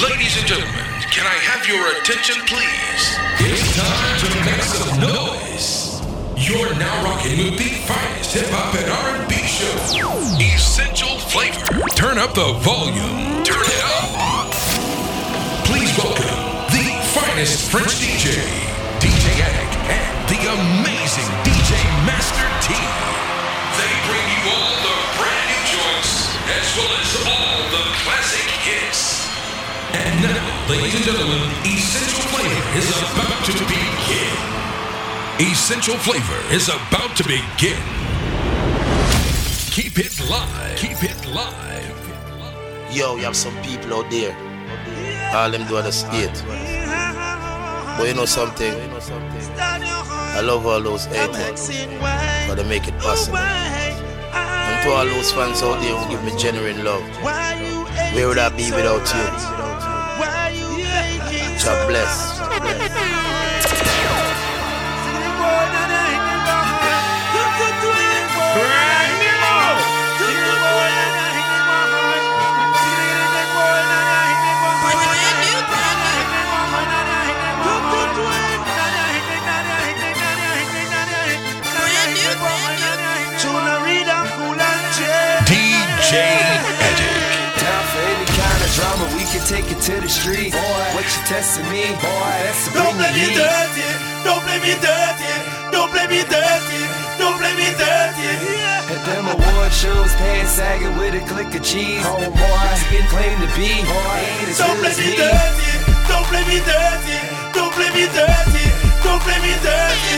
Ladies and gentlemen, can I have your attention, please? It's time to make some noise. You're now rocking with the finest hip hop and R&B show. Essential flavor. Turn up the volume. Turn it up. Please welcome the finest French DJ, DJ Attic, and the amazing And now, ladies and gentlemen, Essential Flavor is about to begin. Essential Flavor is about to begin. Keep it live. Keep it live. Yo, you have some people out there. All them do understand. But you know something? I love all those haters. But they make it possible. And to all those fans out there who give me genuine love. Where would I be without you? God bless. God bless. street. Boy, what you testing me? Boy, that's the Don't play me dirty. Don't play me dirty. Don't play me dirty. Don't play me dirty. Yeah. At them award shows, pants sagging with a click of cheese. Oh boy, it's been claimed to be. Boy, ain't as Don't play me dirty. Don't play me dirty. Don't play me dirty. Don't play me dirty.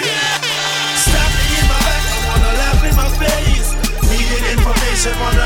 Stop me in my back. I wanna laugh in my face. Needed information, wanna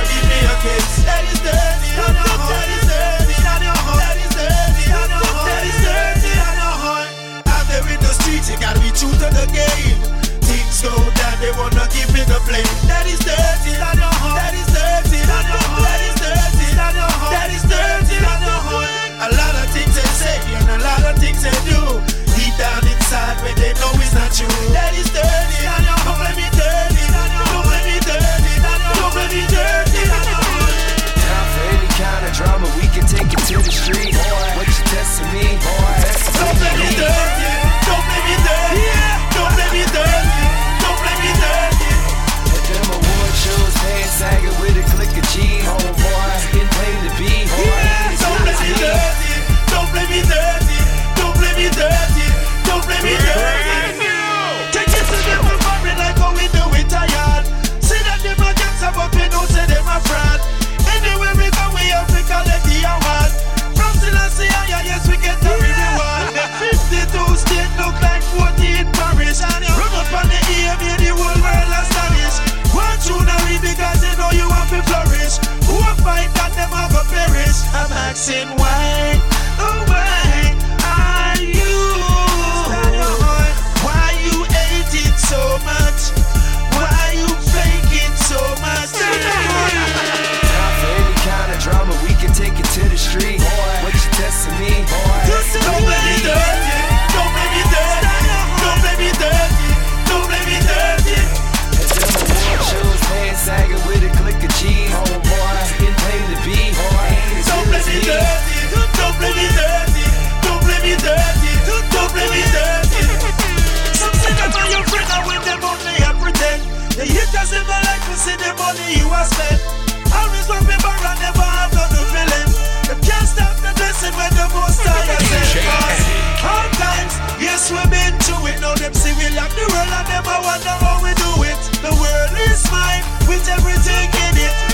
money you are spent. Always feeling. Can't stop the blessing when the most is in. Hard times, yes we've been to it. Now them see we love the world and never wonder how we do it. The world is mine with everything in it.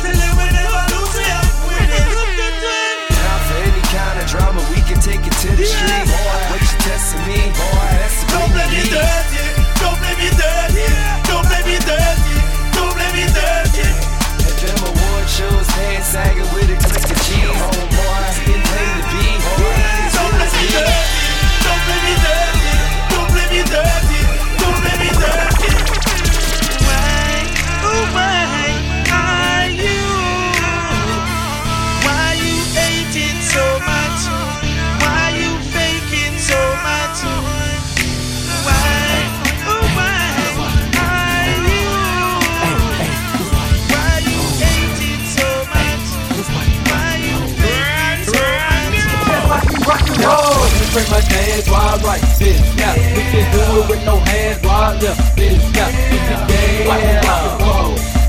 Hands while right this. Yeah, we can do it with no hands while left this. Yeah, it's the game. Watch me rock.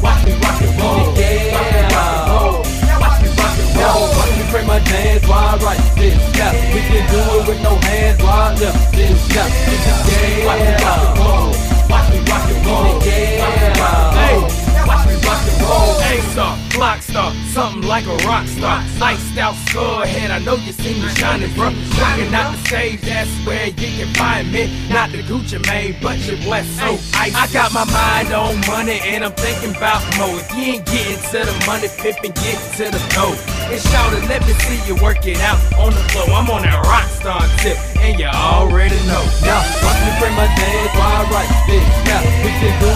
Watch me rock roll. Watch me rock and roll. Watch me rock and roll. Watch me we can it. Watch me rock and roll. Watch me rock. Watch me rock. A-star, block star, something like a rock star. Iced out skull head, I know you see me shining, bro. Rocking out the stage, that's where you can find me. Not the Gucci Mane, but your blessed so ice. I got my mind on money and I'm thinking about more. If you ain't getting to the money, pippin', get to the dough. And shout it, let me see you work it out on the floor. I'm on that rock star tip, and you already know. Now, watch me bring my while I write this. Yeah, we can do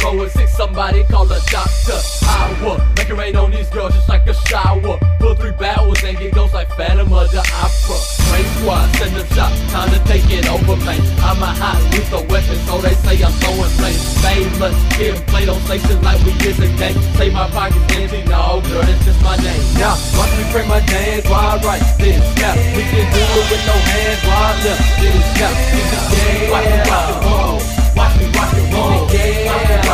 Flow sick, somebody call a doctor. I will make it rain on these girls just like a shower. Pull three battles and get ghosts like Phantom of the Opera. Rain squad, send them shots, time to take it over, man. I'm a hot lethal weapon, so they say I'm so insane. Famous, getting played on stations like we is a gang. Say my pockets empty, no, girl, that's just my name. Now, watch me bring my dance while I write this. Yeah, we can do it with no hands while I left this. Yeah, yeah. Watch me rock and roll. Watch me rock and roll. Yeah.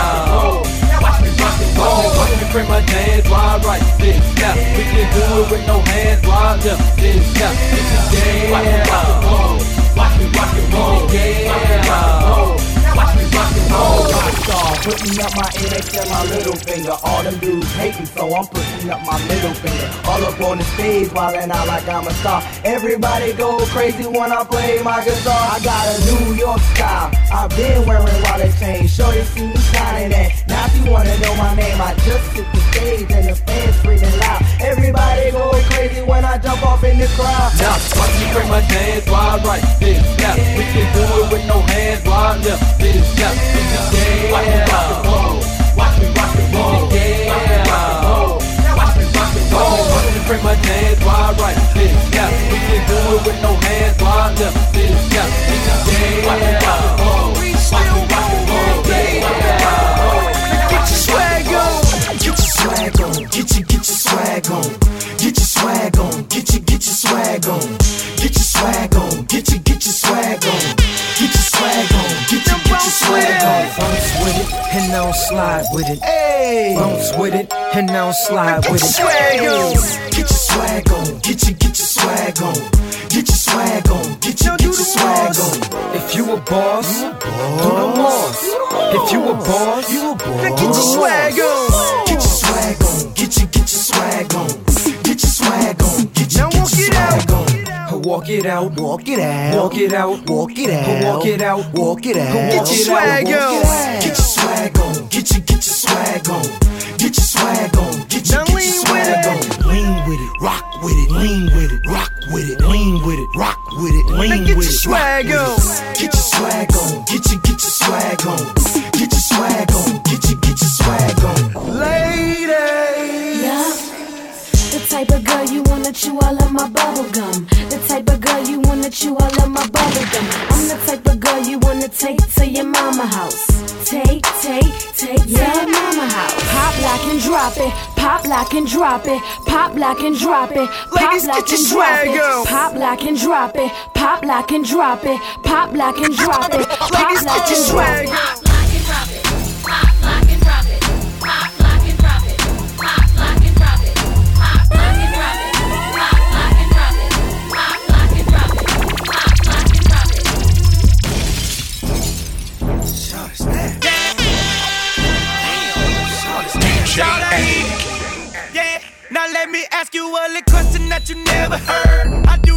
Watch me rock and roll. Watch me bring my dance I write this. Yeah, we can do it with no hands I left this. Yeah, yeah. Watch me rock and roll. Watch me rock and roll. Yeah. Watch me rock and roll. Rockstar, putting up my index and my little finger. All them dudes hating, so I'm putting up my middle finger. All up on the stage, wildin' out like I'm a star. Everybody go crazy when I play my guitar. I got a New York style. I've been wearing wallet. Sure you see me shining that. Now if you wanna know my name, I just hit the stage and the fans screaming loud. Everybody go crazy when I jump off in the crowd. Now watch me bring my dance while I write this. Yeah, we can do it with no hands while I lift this, yeah, it's a game. Watch me rock and roll. Watch me rock and roll. Bring my dance while I write this. Yeah, we can do it with no hands while I lift this. Yeah, it's a game. Watch me rock and roll. With it and now slide Get with your it. swag on. Get your swag on. Get your get your swag on. Get your swag on. Get your get your swag on. If you a boss, do the boss. If you a boss, you a boss. Now get your swag on. Get your swag on. Get your get your swag on. Get your swag on. Get your get your swag on. Walk it out. Walk it out. Walk it out. Walk it out. Walk it out. Walk it out. Walk Get your it swag out. on. Get your swag on. Get your get your swag on. Get your swag on. Get your Now get your lean with swag it. on. Lean with it, rock with it, lean with it, rock with it, lean with it, rock with it, Now lean get with your it. swag on. Get your swag on. Get your get your swag on. Get your swag on. Get your get your swag on. Lady. Yeah. The type of girl you wanna chew all of my bubble gum. The type of girl you wanna chew all of my bubble gum. I'm the type of girl you wanna take to your mama house. Take, take, take to your mama house. Pop lock and drop it. Pop lock and drop it. Pop lock and drop it. Pop Ladies, lock get your and drop swag it. on. Pop lock and drop it. Pop lock and drop it. Pop lock and drop it. Pop Ladies, lock get your and drop swag it. Pop, lock, and drop it. Pop, me ask you a little question that you never heard. How do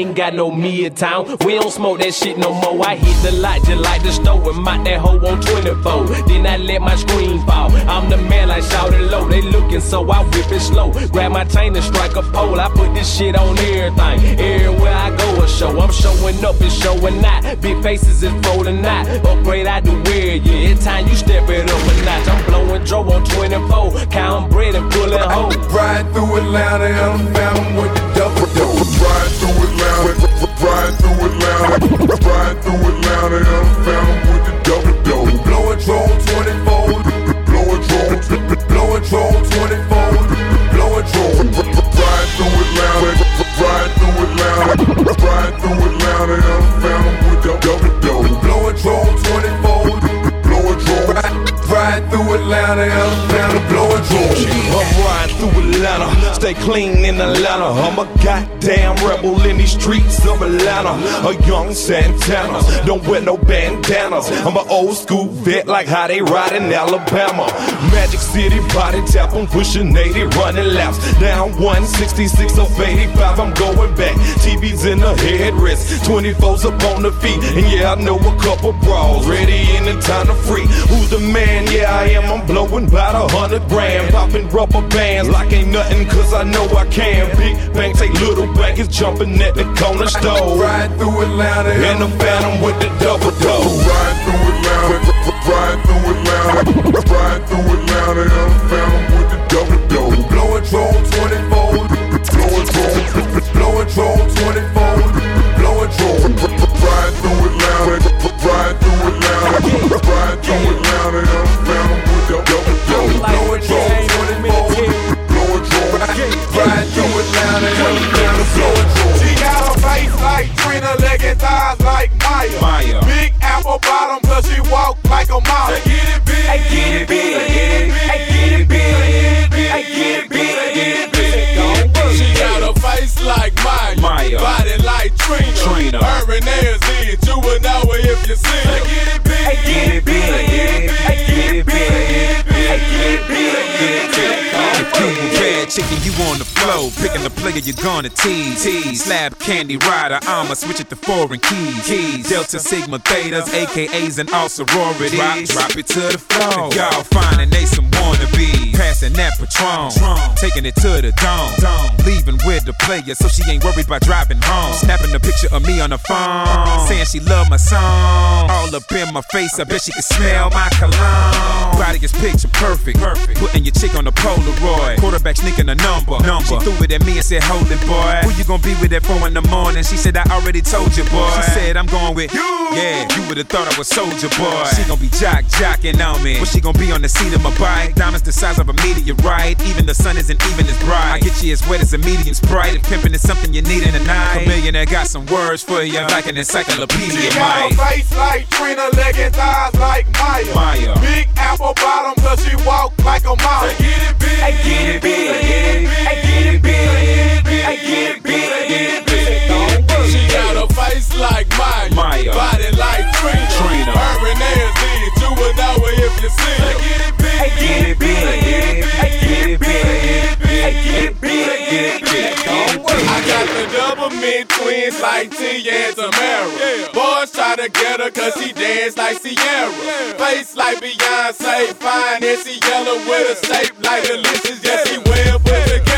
ain't got no me in town. We don't smoke that shit no more. I hit the light just like the stove and mount that hoe on 24. Then I let my screen fall. I'm the man I shout it low. They looking so I whip it slow. Grab my chain and strike a pole. I put this shit on everything. Everywhere I go a show. I'm showing up and showing out. Big faces is folding out. Upgrade I do weird, yeah. It's time you step it up a notch. I'm blowing dro on 24. Count bread and pulling hoes. Ride through Atlanta and I found with the stay clean in Atlanta. I'm a goddamn rebel in these streets of Atlanta. A young Santana, don't wear no bandanas. I'm an old school vet, like how they ride in Alabama. Magic City, body tap, I'm pushing 80, running laps. Down 166 of 85, I'm going back. TV's in the headrest, 24's up on the feet. And yeah, I know a couple brawls, ready in the time to free. Who's the man? Yeah, I am. I'm blowing about a hundred grand, popping rubber bands like ain't nothing, cause I know I can. Big bang, take little bang, is jumping at the corner store. Ride through Atlanta And the phantom with the double dough. Ride ride through Atlanta, ride through Atlanta and I found with the double drone 24, blowing drone, blowing drone 24, blowing drone. Ride through Atlanta, ride through Atlanta, ride through Atlanta Trina. Trina. Her nails in, you're gonna tease. tease. Slab candy rider, I'ma switch it to foreign keys. keys. Delta Sigma Thetas, AKAs, and all sororities. Drop, drop it to the floor. Y'all finding they some wannabes. Passing that Patron. Taking it to the dome. Leaving with the player so she ain't worried about driving home. Snapping a picture of me on the phone. Saying she love my song. All up in my face, I bet she can smell my cologne. Body is picture perfect. perfect. Putting your chick on the Polaroid. Quarterback sneaking a number. number. She threw it at me and said, Hold it, boy. Who you gonna be with at four in the morning? She said, I already told you, boy. She said, I'm going with you. Yeah, you would've thought I was soldier, boy. She gonna be jock jocking on me. But she gonna be on the seat of my bike. Diamonds the size of a meteorite. Even the sun isn't even as bright. I get you as wet as a medium sprite. If pimping is something you need in the night. A millionaire got some words for you, like an encyclopedia, She got a face like Trina, leg and thighs like Mya. Mya. Big apple bottom, plus she walk like a mama. Say, get it big. Hey, get it big. Get it big. Get it big. Get it big. She got a face like Mya. Mya. Body like Trina. Trina. Her you would know if you see her. Get it big. Hey, get it big. Hey, get it big. Hey, get it big. Get it. I got the double mid twins like Tia and Tamera. Boys try to get her cause she dance like Ciara. Face like Beyonce, fine and she yellow with a shape like delicious. Yes, she well put together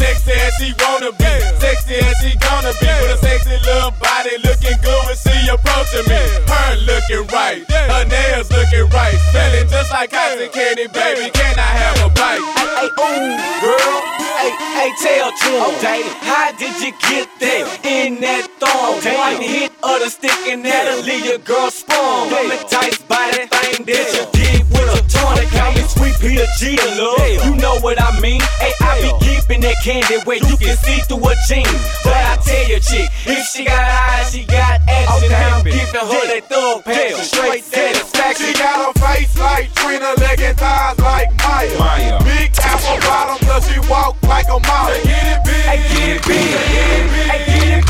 sexy as she wanna be, sexy as she gonna be, with a sexy little body looking good when she approaching me. Her looking right, her nails looking right, smelling just like cotton candy, baby. Can I have a bite? Hey, ooh, girl. Hey, hey, tell to him. Okay. How did you get there in that thong? Okay. One hit of the stick and that'll leave your girl sprung. The tight body thing that you did me Sweet Peter G to love. You know what I mean? Hey, I be keeping that candy where you can see through a jeans. But I tell you, chick, if she got eyes, she got action. I'm giving her that thug passion. Straight satisfaction. She got a face like Trina, leg and thighs like Mya. Mya. Big apple bottom, cause she walk like a mama. Get it big. Hey, get it big. Hey, get it big.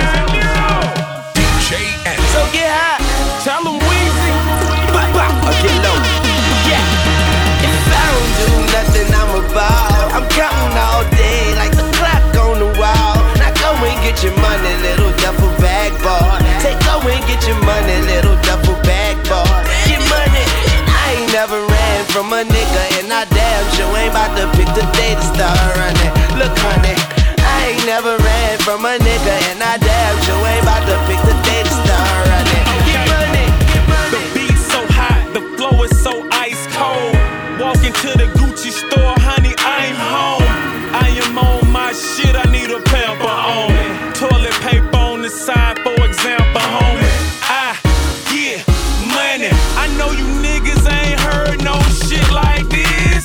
nigga, and I damn sure ain't about to pick the day to start running. Look, honey. I ain't never ran from a nigga, and I damn sure ain't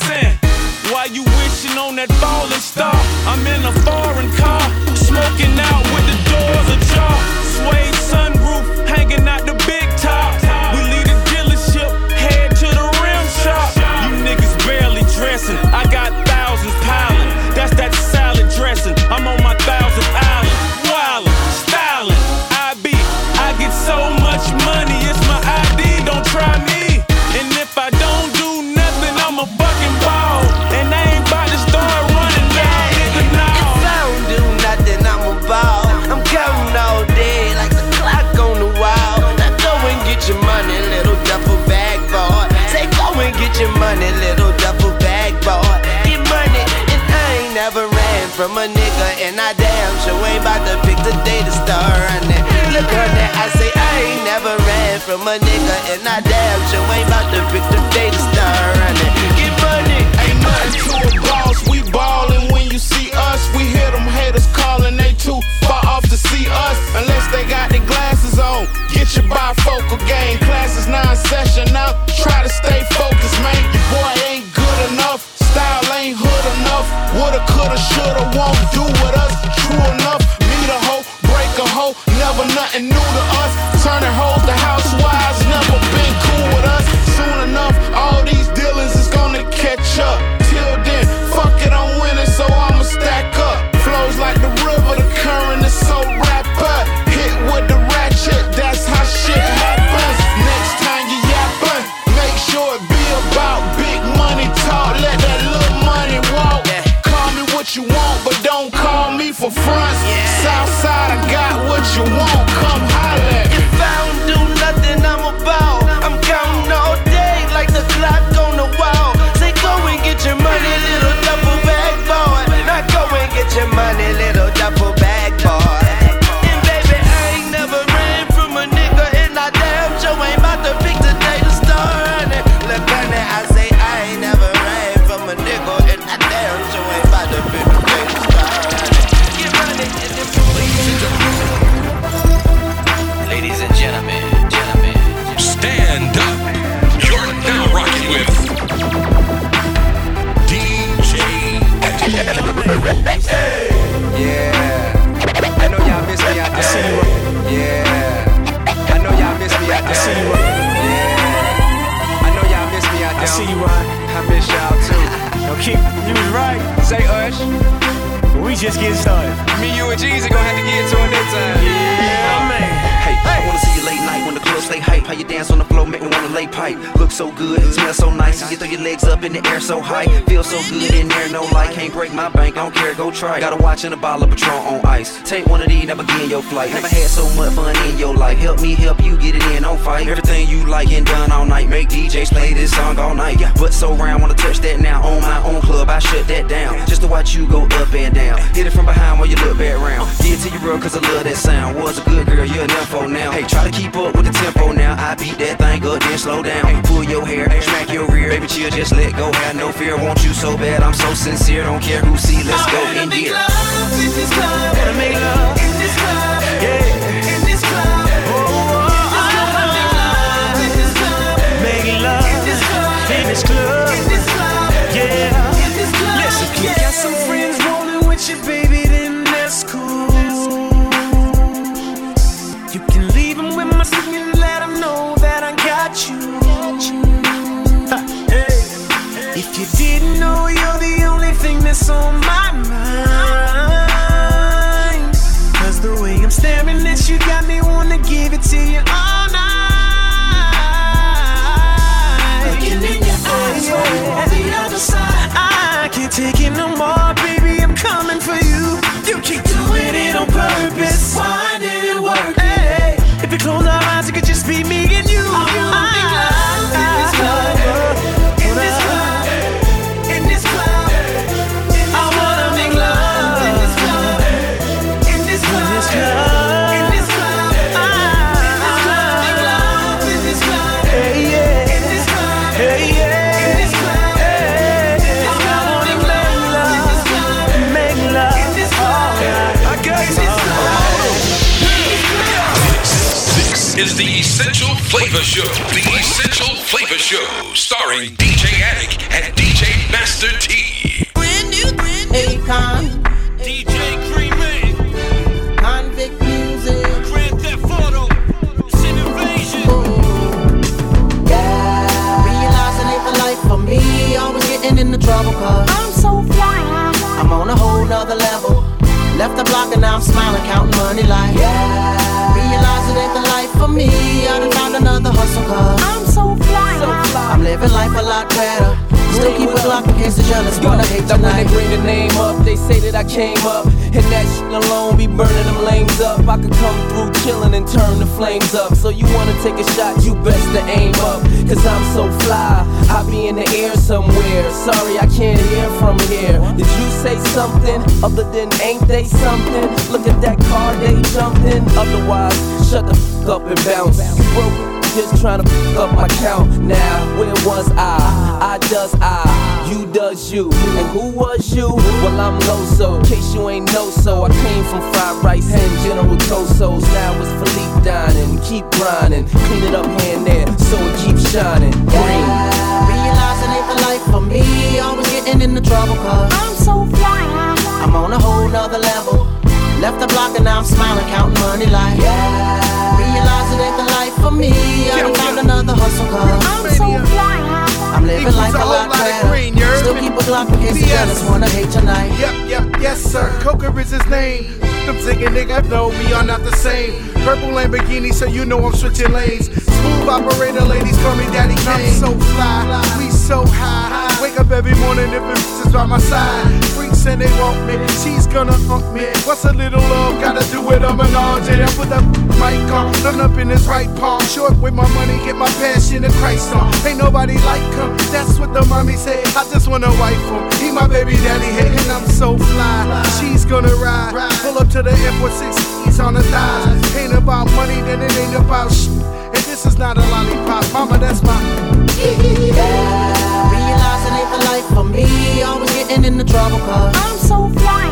And why you wishing on that falling star? I'm in a foreign car, smoking out with the doors ajar. And I damn sure ain't about to pick the day to start running. Get money. Ain't nothing to a boss, we ballin' when you see us. We hear them haters calling, they too far off to see us. Unless they got their glasses on. Get your bifocal game, classes nine session now. Try to stay focused, man. Your boy ain't good enough, style ain't hood enough. Woulda, coulda, shoulda, won't do with us. True enough, meet a hoe, break a hoe, never nothing new to us. Turning hoes to catch up. Till then, fuck it, I'm winning, so I'ma stack up. Flows like the river, the current is so rapid. Hit with the ratchet, that's how shit happens. Next time you yappin', make sure it be about big money talk. Let that little money walk. Call me what you want, but don't call me for fronts. Southside, I got what you want. Watch and a bottle of Patron on ice. Take one of these, never begin your flight. Never had so much fun in your life. Help me help you get it in, don't fight. Everything you like and done all night. Make DJs play this song all night. Yeah. But so round, wanna touch that now. On my own club, I shut that down. Just to watch you go up and down. Hit it from behind while you look back round. Give it to your girl, cause I love that sound. Was a good girl, you're an info now. Hey, try to keep up with the tempo now. I beat that thing up, then slow down. Pull your hair, smack your rear. Baby, chill, just let go. Have no fear, want you so bad. I'm so sincere, don't care who see. Let's go in here. Club, wanna make love. Essential Flavor Show. The Essential Flavor Show, starring DJ Attic and DJ Master T. Brand new, brand new. Akon, DJ Creamy, Konvict Music, Grand Theft Auto, Sin Invasion. yeah. Realizing ain't the life for me. Always getting into trouble cause Left the block and now I'm smiling, counting money like yeah. Realizing ain't the life for me. I done found another hustle cause I'm so fly. I'm living life a lot better. Still keep a Glock in case the jealous wanna hate Now when they bring the name up, they say that I came up. And that shit alone be burning them lanes up. I could come through chillin' and turn the flames up. So you wanna take a shot, you best to aim up. Cause I'm so fly, I be in the air somewhere. Sorry, I can't hear from here. Did you say something other than ain't they something? Look at that car they jumped in. Otherwise, shut the f up and bounce. You broke just trying to fuck up my count. Now, where was I? I does I, you does you. And who was you? Well, I'm Loso. In case you ain't know so, I came from fried rice and General Tso's. Now it's Philippe dining. We keep grinding, clean it up here and there so it keeps shining. Green. Realizing ain't the life for me. Always getting into trouble cause I'm so fly. I'm on a whole nother level. Left the block and now I'm smiling, counting money like yeah. Realizing ain't the life for me. I done found another hustle cause I'm so fly. I'm living life a lot better. Still keep a Glock in case jealous wanna hate tonight. Yep, yep, yes sir. Coca is his name. Them singing niggas know we are not the same. Purple Lamborghini, so you know I'm switching lanes. Smooth operator, ladies call me Daddy Kane. I'm so fly, we so high. Wake up every morning if it is by my side. Freaks and they want me, she's gonna hump me. What's a little love gotta do with a menage? I put the mic on, done up in his right palm. Short with my money, get my passion and Christ on. Ain't nobody like him, that's what the mommy said. I just wanna wife him. He my baby daddy, hey, and I'm so fly. She's gonna ride. Pull up to the airport, six keys on the thighs. Ain't about money, then it ain't about shit. And this is not a lollipop, mama, that's my. Yeah. Realizing ain't the life for me. Always getting into trouble cause I'm so fly.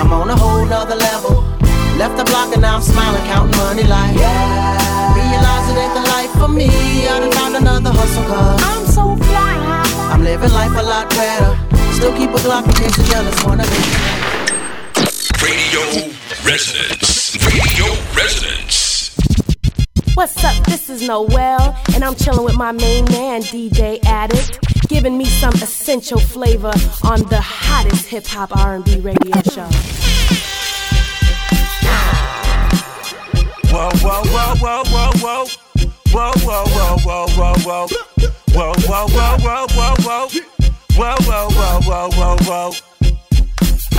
I'm on a whole nother level. Left the block and now I'm smiling, counting money like yeah. Realizing ain't the life for me. I done found another hustle cause I'm so fly. I'm living life a lot better. Still keep a Glock in case the jealous wanna be. Radio Resonance. Radio Resonance. What's up? This is Noel, and I'm chilling with my main man, DJ Addict, giving me some essential flavor on the hottest hip hop R&B radio show. Whoa, whoa, whoa, whoa, whoa, whoa. Whoa, whoa, whoa, whoa, whoa, whoa. Whoa, whoa, whoa, whoa, whoa, whoa. Whoa, whoa, whoa, whoa, whoa, whoa.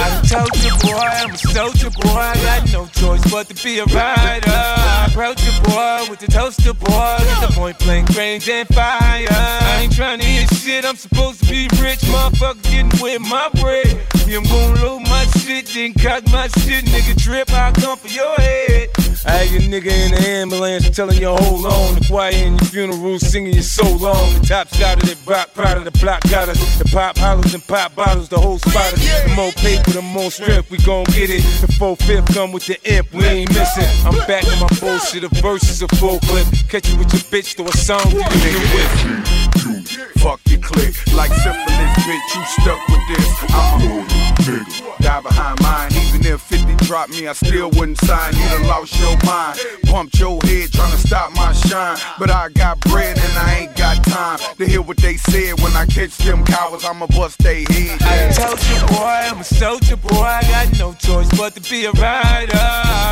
I told you, boy, I'm a soldier, boy. I got no choice but to be a rider. I approach you, boy, with the toaster, boy. Got the point blank range and fire. I ain't trying to hear shit, I'm supposed to be rich. Motherfuckers getting with my bread. Yeah, I'm gonna load my shit, then cock my shit. Nigga, trip, I'll come for your head. I had your nigga in the ambulance telling you hold on. The choir in your funeral singing you so long. The top shot of that block, proud of the block got us. The pop hollers and pop bottles, the whole spot us. The more paper, the more strength, we gon' get it. The four fifth come with the imp, we ain't missing. I'm back on my bullshit, the verses a full clip. Catch you with your bitch, throw a song you nigga with. Fuck your click, like syphilis, bitch. You stuck with this. I'm a nigga. Die behind mine, even if 50 dropped me, I still wouldn't sign. You done lost your mind, pumped your head trying to stop my shine. But I got bread and I ain't got time to hear what they said. When I catch them cowards, I'ma bust they head. I told you, boy, I'm a soldier, boy. I got no choice but to be a rider.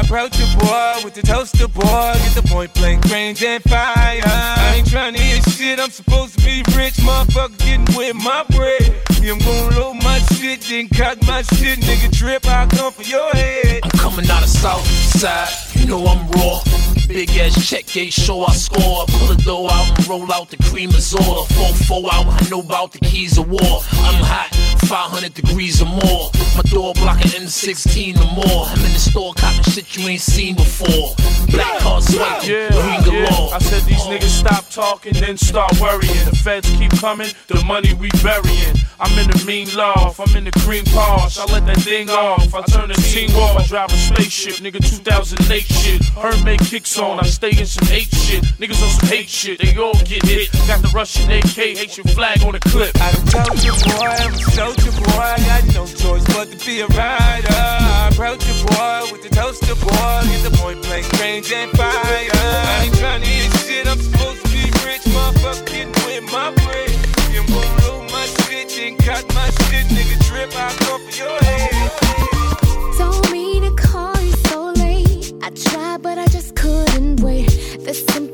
Approach you, boy, with the toaster, boy. Get the point blank range and fire. I ain't trying to hear shit, I'm supposed to be rich. Motherfucker getting with my bread. Yeah, I'm gonna load my shit, then cock my shit. Nigga, trip, I'll come for your head. I'm coming out of south side, you know I'm raw. Big ass check, gate show I score. Pull the dough out and roll out the cream is all. Four four out, I know about the keys of war. I'm hot, 500 degrees or more. My door blocking M16 or more. I'm in the store copping shit you ain't seen before. Black card swipe, Yeah, galore. yeah. I said these niggas stop talking, then start worrying. The feds keep coming, the money we burying. I'm in the mean loft, I'm in the cream posh. I let that thing off, I turn the team off. I drive a spaceship, nigga 2008 shit. Herb make kicks on, I stay in some hate shit. Niggas on some hate shit, they all get hit. Got the Russian AK, Haitian flag on the clip. I told you, boy, I'm a soldier, boy. I got no choice but to be a rider. I approach you, boy, with the toaster, boy. Get the point blank range and fire. I ain't trying to hear shit, I'm supposed to be rich. Motherfucker getting with my bread. You load my shit, then cut my shit. Nigga, trip, I go for your head. Wait.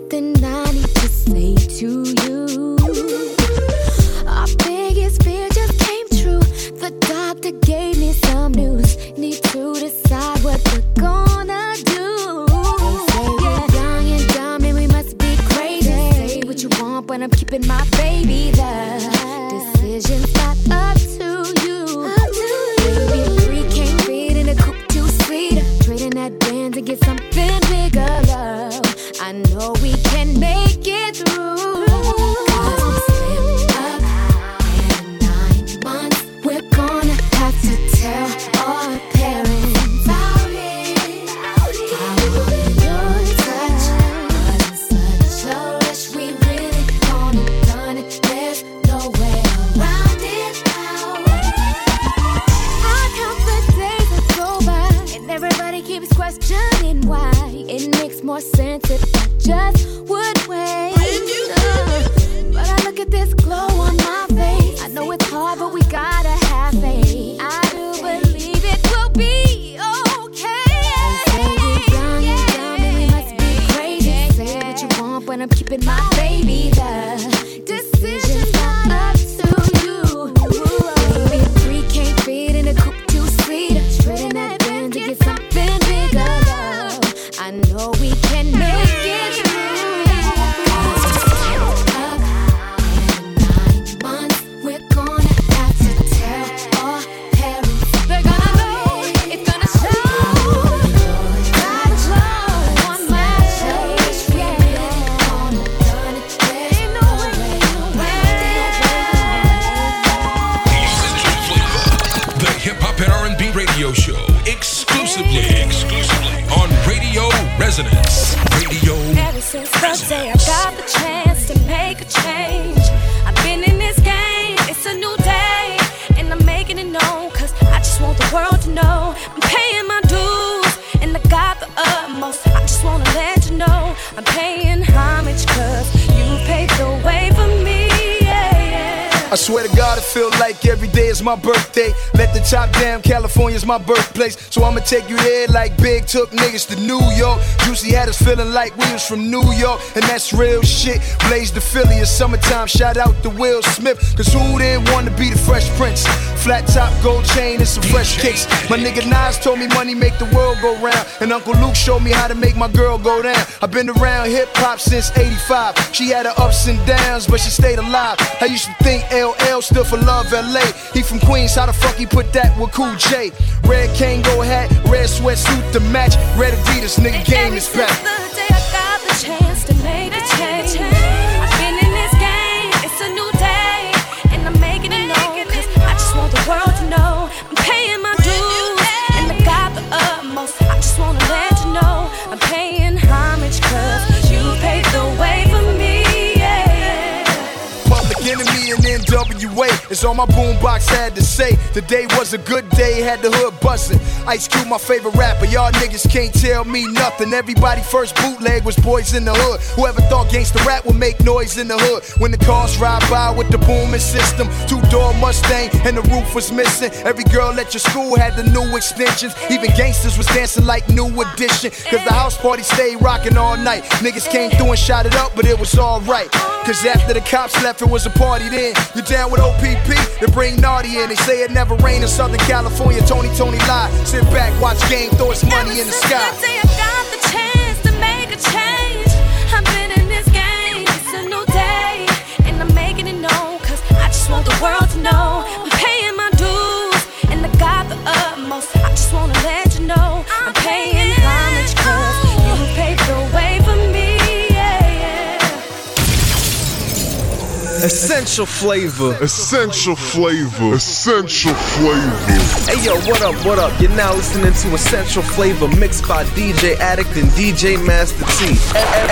My birthplace. So I'ma take you there like Big took niggas to New York. Juicy had us feeling like we was from New York, and that's real shit. Blaze the Philly in summertime. Shout out to Will Smith, cause who didn't want to be the Fresh Prince? Flat top, gold chain, and some fresh kicks. My nigga Nas told me money make the world go round, and Uncle Luke showed me how to make my girl go down. I've been around hip hop since 85. She had her ups and downs, but she stayed alive. I used to think LL stood for Love LA. He from Queens, how the fuck he put that with Cool J? Red Kangol hat, red sweatsuit to match. Red Adidas, nigga, game is back. The day I got the chance to Enemy and NWA is all my boombox had to say. Today was a good day, had the hood bustin'. Ice Cube, my favorite rapper. Y'all niggas can't tell me nothing. Everybody first bootleg was boys in the hood. Whoever thought gangsta rap would make noise in the hood. When the cars ride by with the booming system, two door Mustang and the roof was missing. Every girl at your school had the new extensions. Even gangsters was dancing like new edition. Cause the house party stayed rocking all night. Niggas came through and shot it up, but it was alright. Cause after the cops left, it was a party then. You down with OPP? They bring Naughty in. They say it never rained in Southern California. Tony, Tony lie. Sit back, watch game, throw his money in the sky. Day I got the chance to make a change. I've been in this game, it's a new day. And I'm making it known, cause I just want the world to know. I'm paying my dues, and I got the utmost. I just wanna let Essential flavor. Essential flavor. Essential flavor. Hey yo, what up, what up? You're now listening to Essential Flavor mixed by DJ Addict and DJ Master T.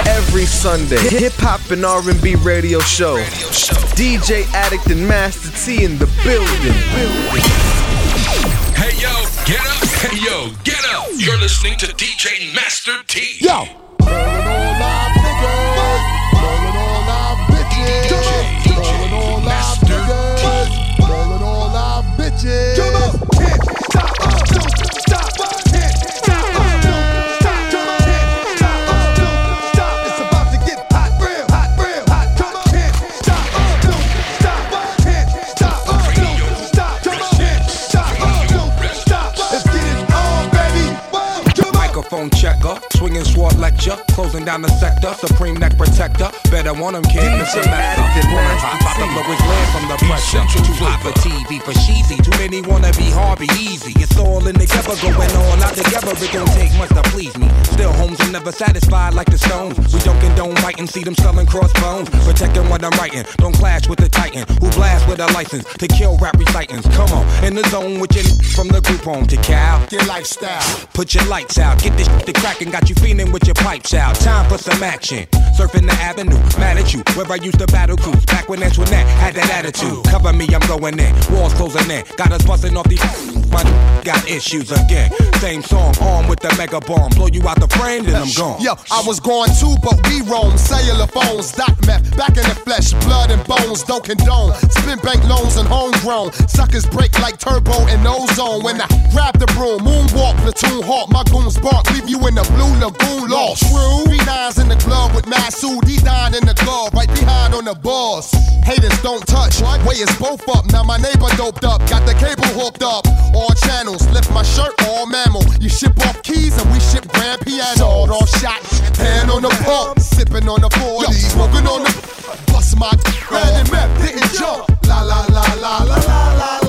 Every Sunday, hip hop and R&B radio show. DJ Addict and Master T in the building. Hey yo, get up. Hey yo, get up. You're listening to DJ Master T. Yo. Swinging sword lecture, closing down the sector, supreme neck protector. Better want him, kid, the semester. Wanna pop, pop the blow his land from the pressure. Too hot for TV, for cheesy. Too many wanna be hard, be easy. It's all in together, going on out together. It don't take much to please me. Still, homes are never satisfied like the stones. We don't condone biting, see them selling crossbones. Protecting what I'm writing, don't clash with the titan who blast with a license to kill rap recitants. Come on, in the zone with your from the group home to Cal. Your lifestyle. Put your lights out, get this to crackin', got you feeling with your pipes out. Time for some action. Surfing the avenue, mad at you, where I used to battle cruise. Back when Antoinette had that attitude. Cover me, I'm going in. Walls closing in. Got us busting off these. My got issues again. Same song, armed with the mega bomb. Blow you out the frame, then I'm gone. Yo, I was going too, but we roam. Cellular phones, doc meth, back in the flesh, blood and bones, don't condone. Spin bank loans and homegrown. Suckers break like turbo and ozone. When I grab the broom, moonwalk, platoon hawk, my goons bark, leave you in the blue lagoon lost. True. B9's in the glove with Masu, D9 in the glove, right behind on the balls. Haters don't touch, way is both up. Now my neighbor doped up, got the cable hooked up. All channels, lift my shirt, all mammal. You ship off keys and we ship grand piano. Sawed off shot, hand on the pump, sipping on the 40, smoking on the. Bust my red and map, didn't jump. La la la la la la la.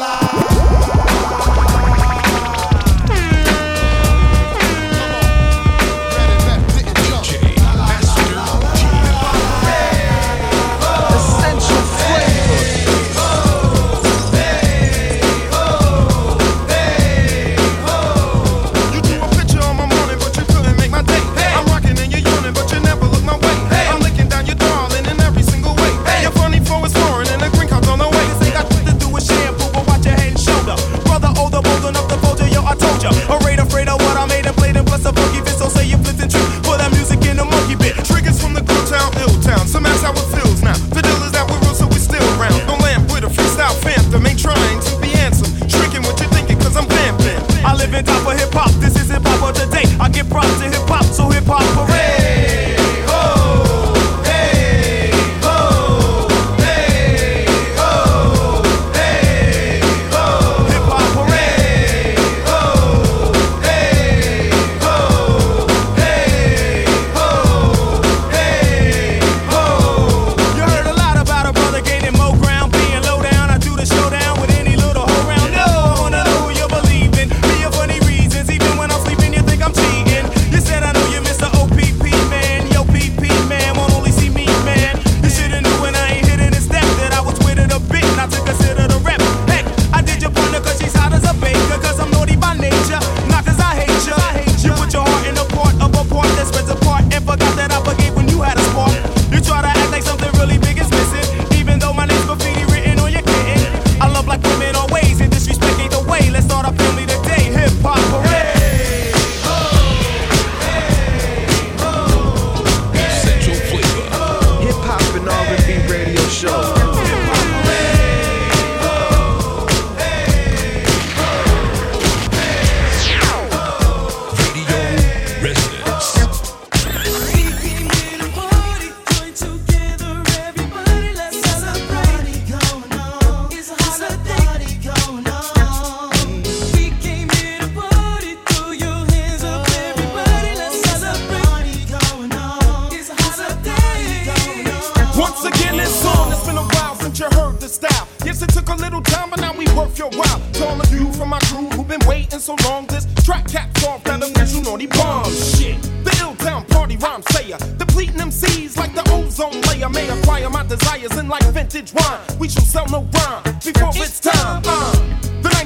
From my crew who've been waiting so long, this track caps off that official naughty bomb shit. The ill town party rhyme sayer, depleting MCs like the ozone layer. May acquire my desires in like vintage wine. We shall sell no rhyme before it's time. Uh,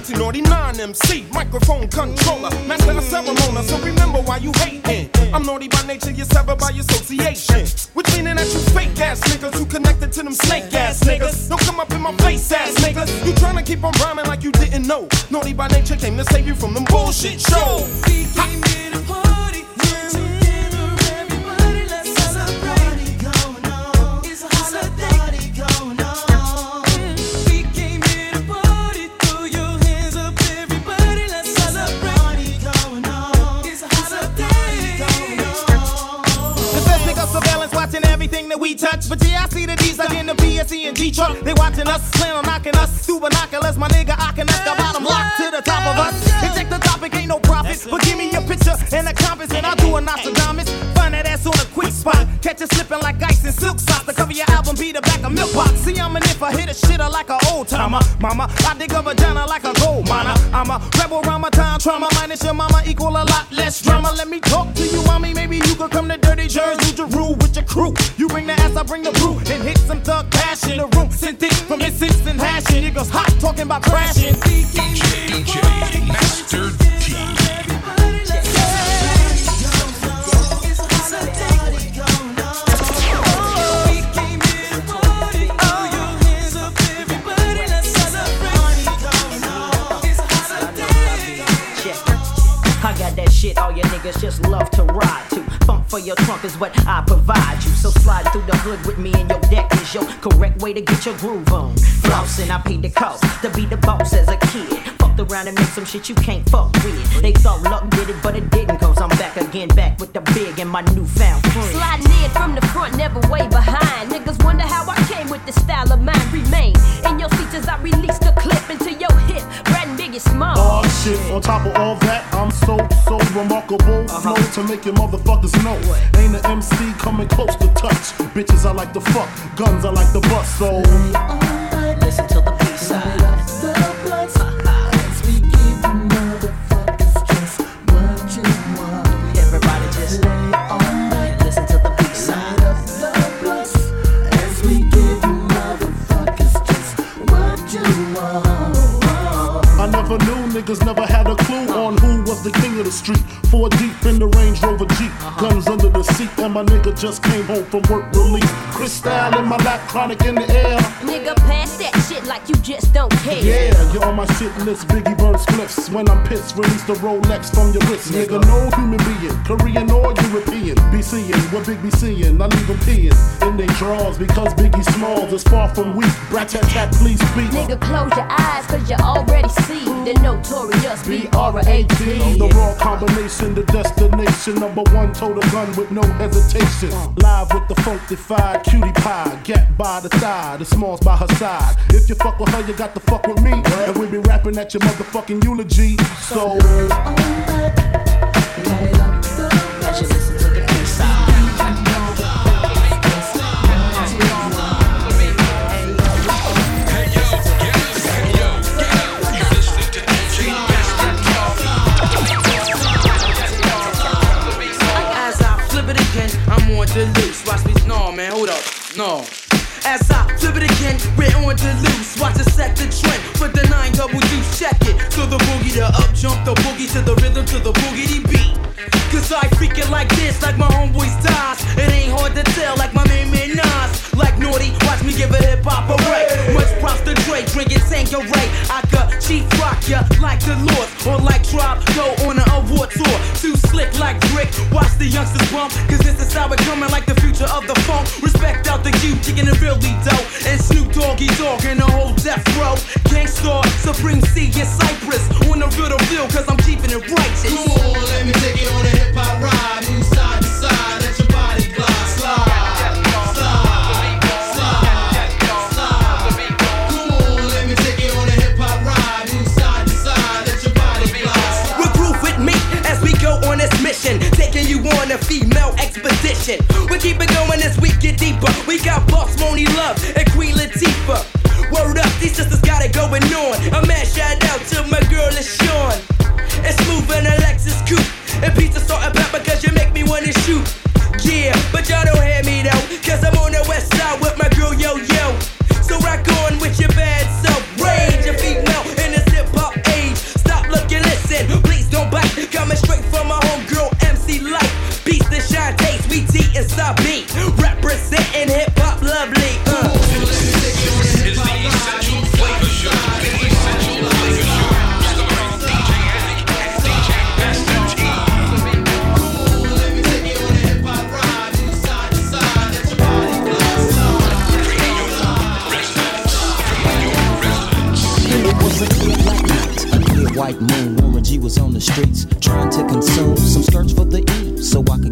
the 1989 MC, microphone controller, master of ceremony. So remember why you hating. I'm naughty by nature, you're severed by association. Which meaning that you fake ass niggas who connected to them snake ass niggas. Don't come up in my face ass niggas. You tryna keep on rhyming like you didn't know. Naughty by nature came to save you from them bullshit shows. The watching everything that we touch. But yeah, I see the D's like in the PSE and G truck. They watching us, slam on knocking us. Through binoculars, my nigga, I can us. Got bottom locked to the top of us. And check the topic, ain't no profit. But give me a picture and a compass, and I'll do a Nostradamus. Find that ass on a quick spot. Catch it slipping like ice in silk socks. The cover your album be the back of milk box. See, I'm an if I hit a shitter like an old timer. Mama, I dig a vagina like a gold miner. I'm a rebel around my time trauma. Minus your mama equal a lot less drama. Let me talk to you, mommy. Maybe you could come to Dirty Jersey, do your rule with your crew. You bring the ass, I bring the brew. And hit some thug passion. The room sent it from his six and hashing. Goes hot talking about crashing. DJ Master T. niggas just love to ride to. Funk for your trunk is what I provide you. So slide through the hood with me and your deck is your correct way to get your groove on. Flossing, I paid the cost to be the boss as a kid. Fucked around and make some shit you can't fuck with. They thought luck did it, but it didn't. Cause I'm back again, back with the big and my newfound friend. Sliding in from the front, never way behind. Niggas wonder how I came with the style of mine. Remain in your seats as I release the clip into your hip. Brad and Biggie Small. Oh shit, on top of all that, I'm so, so remarkable. Uh-huh. Flow to make your motherfuckers know. Ain't an MC coming close to touch. Bitches I like to fuck, guns I like to bust, so. Listen to the niggas never had a clue on was the king of the street. Four deep in the Range Rover Jeep, uh-huh. guns under the seat, and my nigga just came home from work relief. Crystal in my lap, chronic in the air. Nigga, pass that shit like you just don't care. Yeah, you're on my shit list. Biggie burn spliffs. When I'm pissed, release the Rolex from your wrist. Nigga, no human being, Korean or European. Be seeing what Big be seeing. I leave them peeing in they drawers because Biggie Smalls is far from weak. Brat tat tat, please speak. Nigga, close your eyes, cause you already see the notorious The raw combination, the destination. Number one, total gun with no hesitation. Live with the funkified cutie pie. Get by the thigh, the smalls by her side. If you fuck with her, you got to fuck with me. And we be rapping at your motherfucking eulogy. So. Man, hold up, no. As I flip it again, we're on the loose. Watch us set the trend. Put the nine double deuce, check it. To the boogie, the up jump, the boogie to the rhythm, to the boogity beat. Cause I freak it like this, like my homeboys dies. It ain't hard to tell, like my main man Nas. Like naughty, watch me give a hip hop a break. Much props to Dre, drinking Tanqueray. I got chief rock ya like the Lord, or like Drop, go on an award tour. Too slick like Rick, watch the youngsters bump. Cause this is how it coming like the future of the funk. Respect out the Q, chicken and really dope. And Snoop Doggy Dogg and the whole death row. Gang Starr, Supreme C, and Cypress. On the real to real, cause I'm keeping it righteous. Come on, let me take you on a hip hop ride. Move on a female expedition. We keep it going as we get deeper. We got Boss Monie Love and Queen Latifah. Word up, these sisters got it going on. A mad shout out to my girl, it's Sean. It's smooth and Alexis Coupe. And pizza, salt, and pepper, cause you make me wanna shoot. Yeah, but y'all don't hear me though, cause I'm on the west side with my girl, yo, it's the beat. Representing hip hop lovely. Uh. The essential flavor essential flavor DJ DJ white moon. Warren G was on the streets trying to consume some search for the E, so I could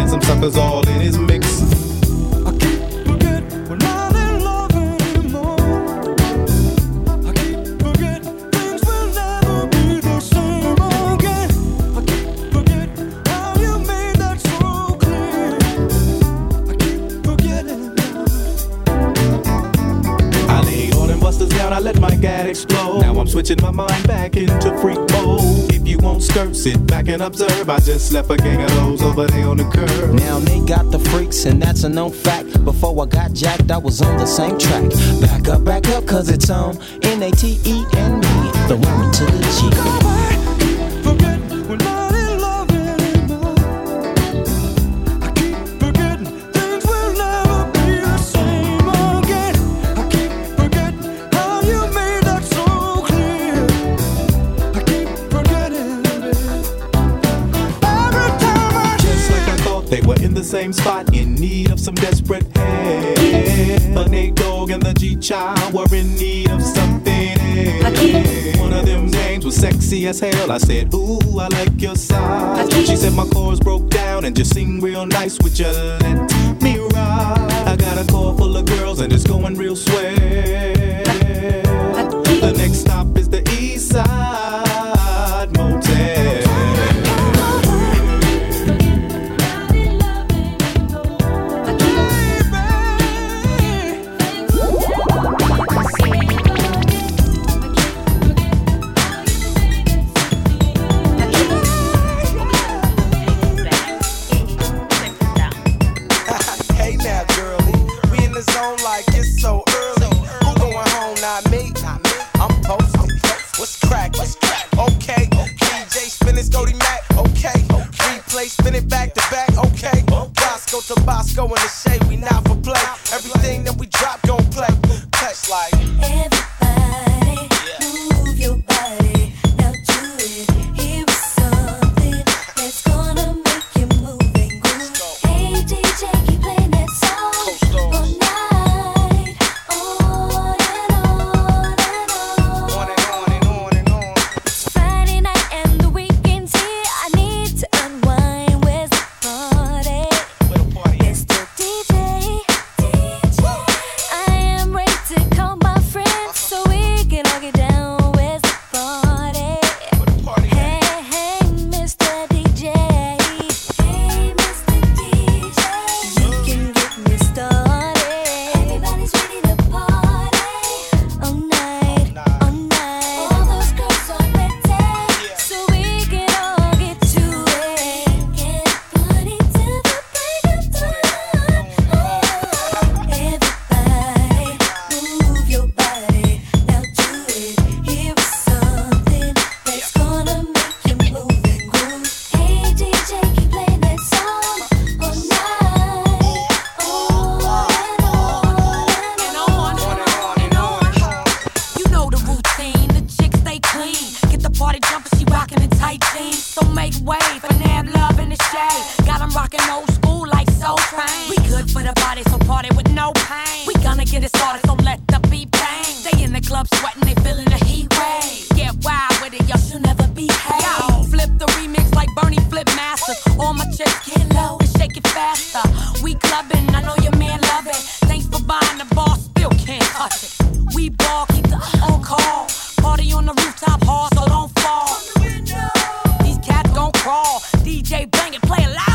and some suckers all in his mix. I keep forgetting we're not in love anymore. I keep forgetting things will never be the same again. I keep forgetting how you made that so clear. I keep forgetting. I laid all them busters down, I let my gat explode. Now switching my mind back into freak mode. If you won't skirt, sit back and observe. I just left a gang of those over there on the curb. Now they got the freaks, and that's a known fact. Before I got jacked, I was on the same track. Back up, back up, cause it's on N A T E and me, the woman to the G. sexy as hell. I said, Ooh, I like your size. She said my chords broke down and just sing real nice. Would you let me ride? I got a car full of girls and it's going real swell. So make way for Nab Love in the shade. Got 'em rocking old school like Soul Train. We good for the body, so party with no pain. We gonna get it started, so let the beat bang. They in the club sweating, they feeling the heat wave. Get wild with it, y'all should never be Yo, flip the remix like Bernie Flip Masters. All my chicks get low and shake it faster. We clubbing, I know your man love it. Thanks for buying the bar, still can't touch it. We ball, keep the on call. Party on the rooftop hard, so don't DJ bang it, play it loud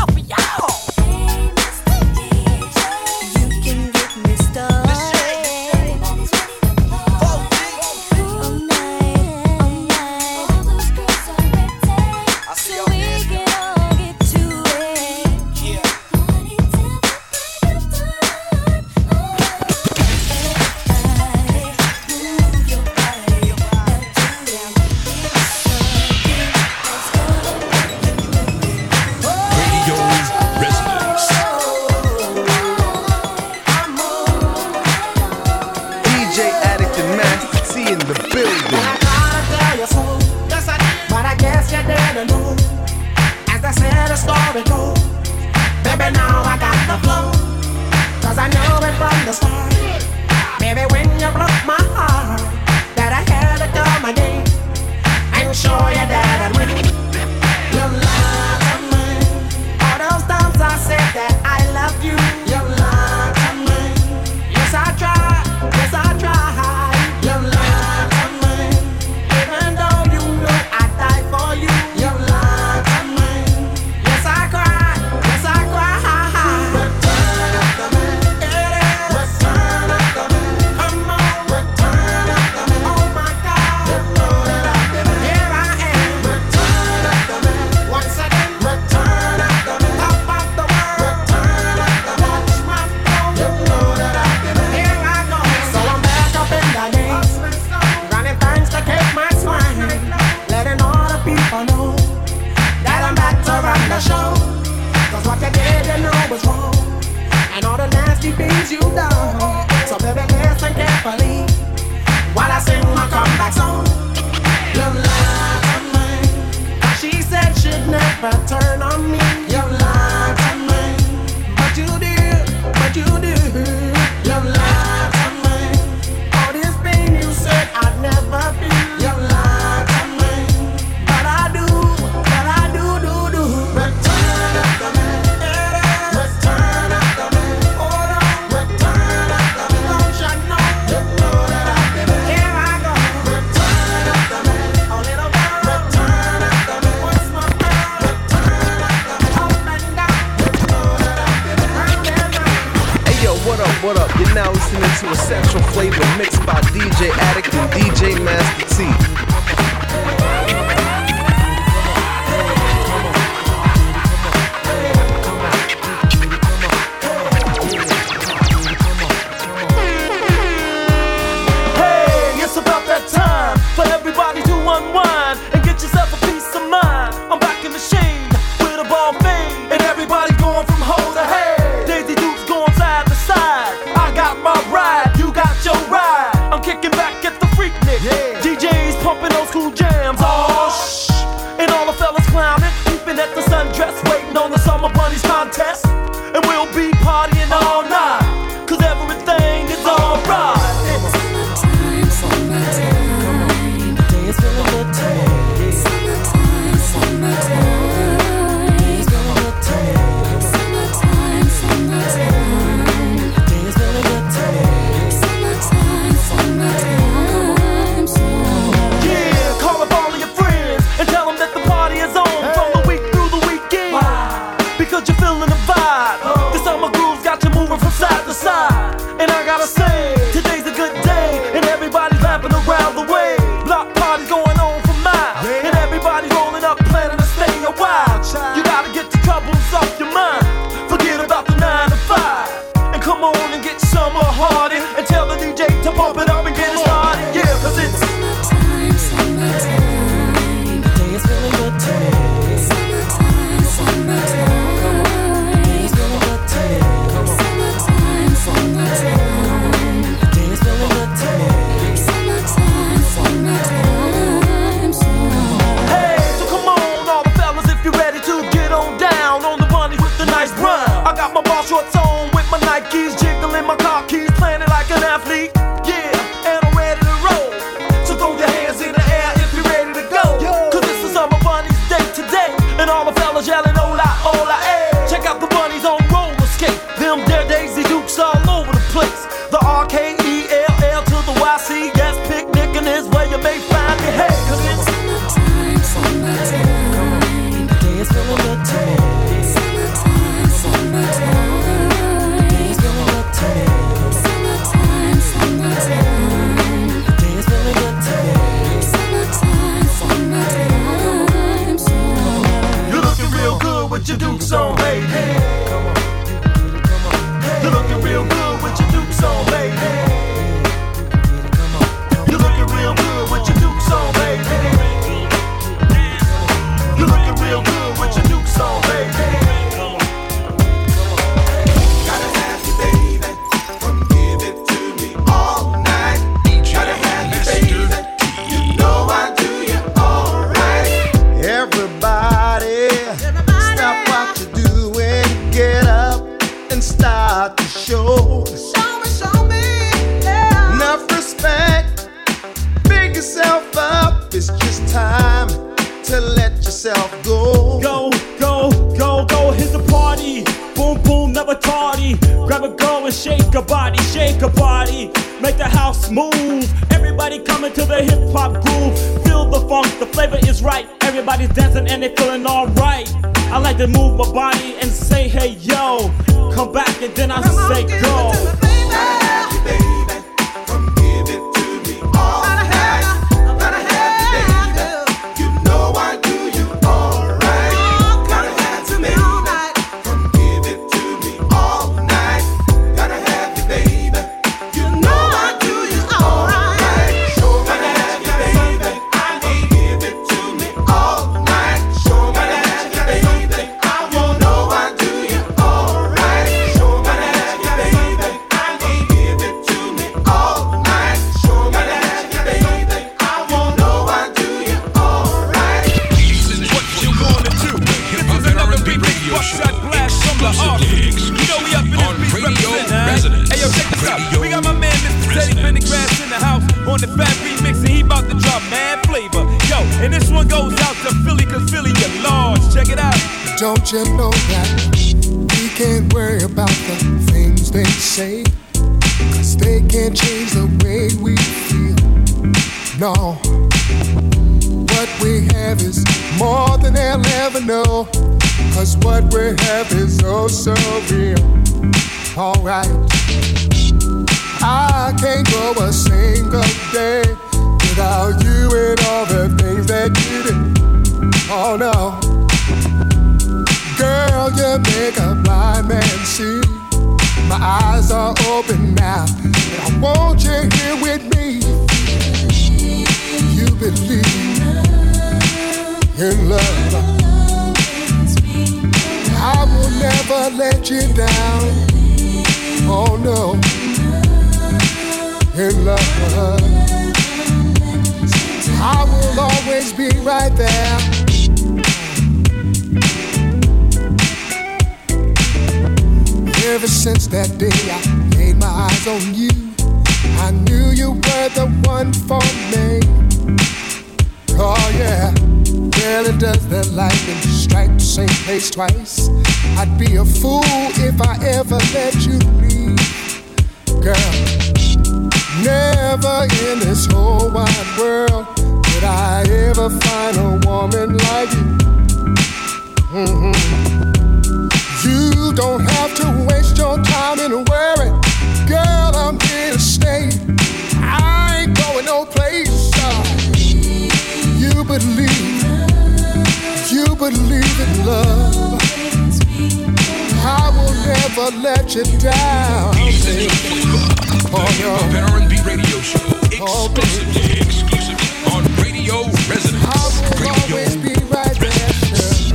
waiting on the summer bunnies contest, and we'll be partying all Pendergrass in the house on the fat remix and he about to drop mad flavor. Yo, and this one goes out to Philly cause Philly you large. Check it out. Don't you know that we can't worry about the things they say? Cause they can't change the way we feel. No. What we have is more than they'll ever know. Cause what we have is oh so real. Alright. I can't go a single day without you and all the things that you do. Oh no. Girl, you make a blind man see. My eyes are open now, and I want you here with me. You believe in love. I will never let you down. Oh no, in love. I will always be right there. Ever since that day I laid my eyes on you, I knew you were the one for me. Oh yeah, really does the lightning strike the same place twice? I'd be a fool if I ever let you leave, girl. Never in this whole wide world could I ever find a woman like you. Mhm. You don't have to waste your time in worry. Girl, I'm here to stay. I ain't going no place. Uh, You believe, you believe in love. I will never let you down. baby. Oh no. R&B radio show. Exclusively, exclusively on Radio Resonance. Radio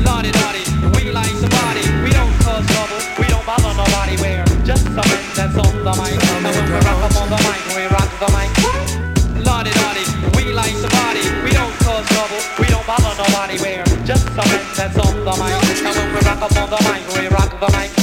Naughty, naughty, we like somebody. We don't cause trouble, we don't bother nobody. We're just a man that's on the mic. And when we rock up on the mic, we rock the mic. Naughty, naughty, we like somebody. We don't cause trouble, we don't bother nobody. We're just a man that's on the mic. And when we rock up on the mic, we rock the mic.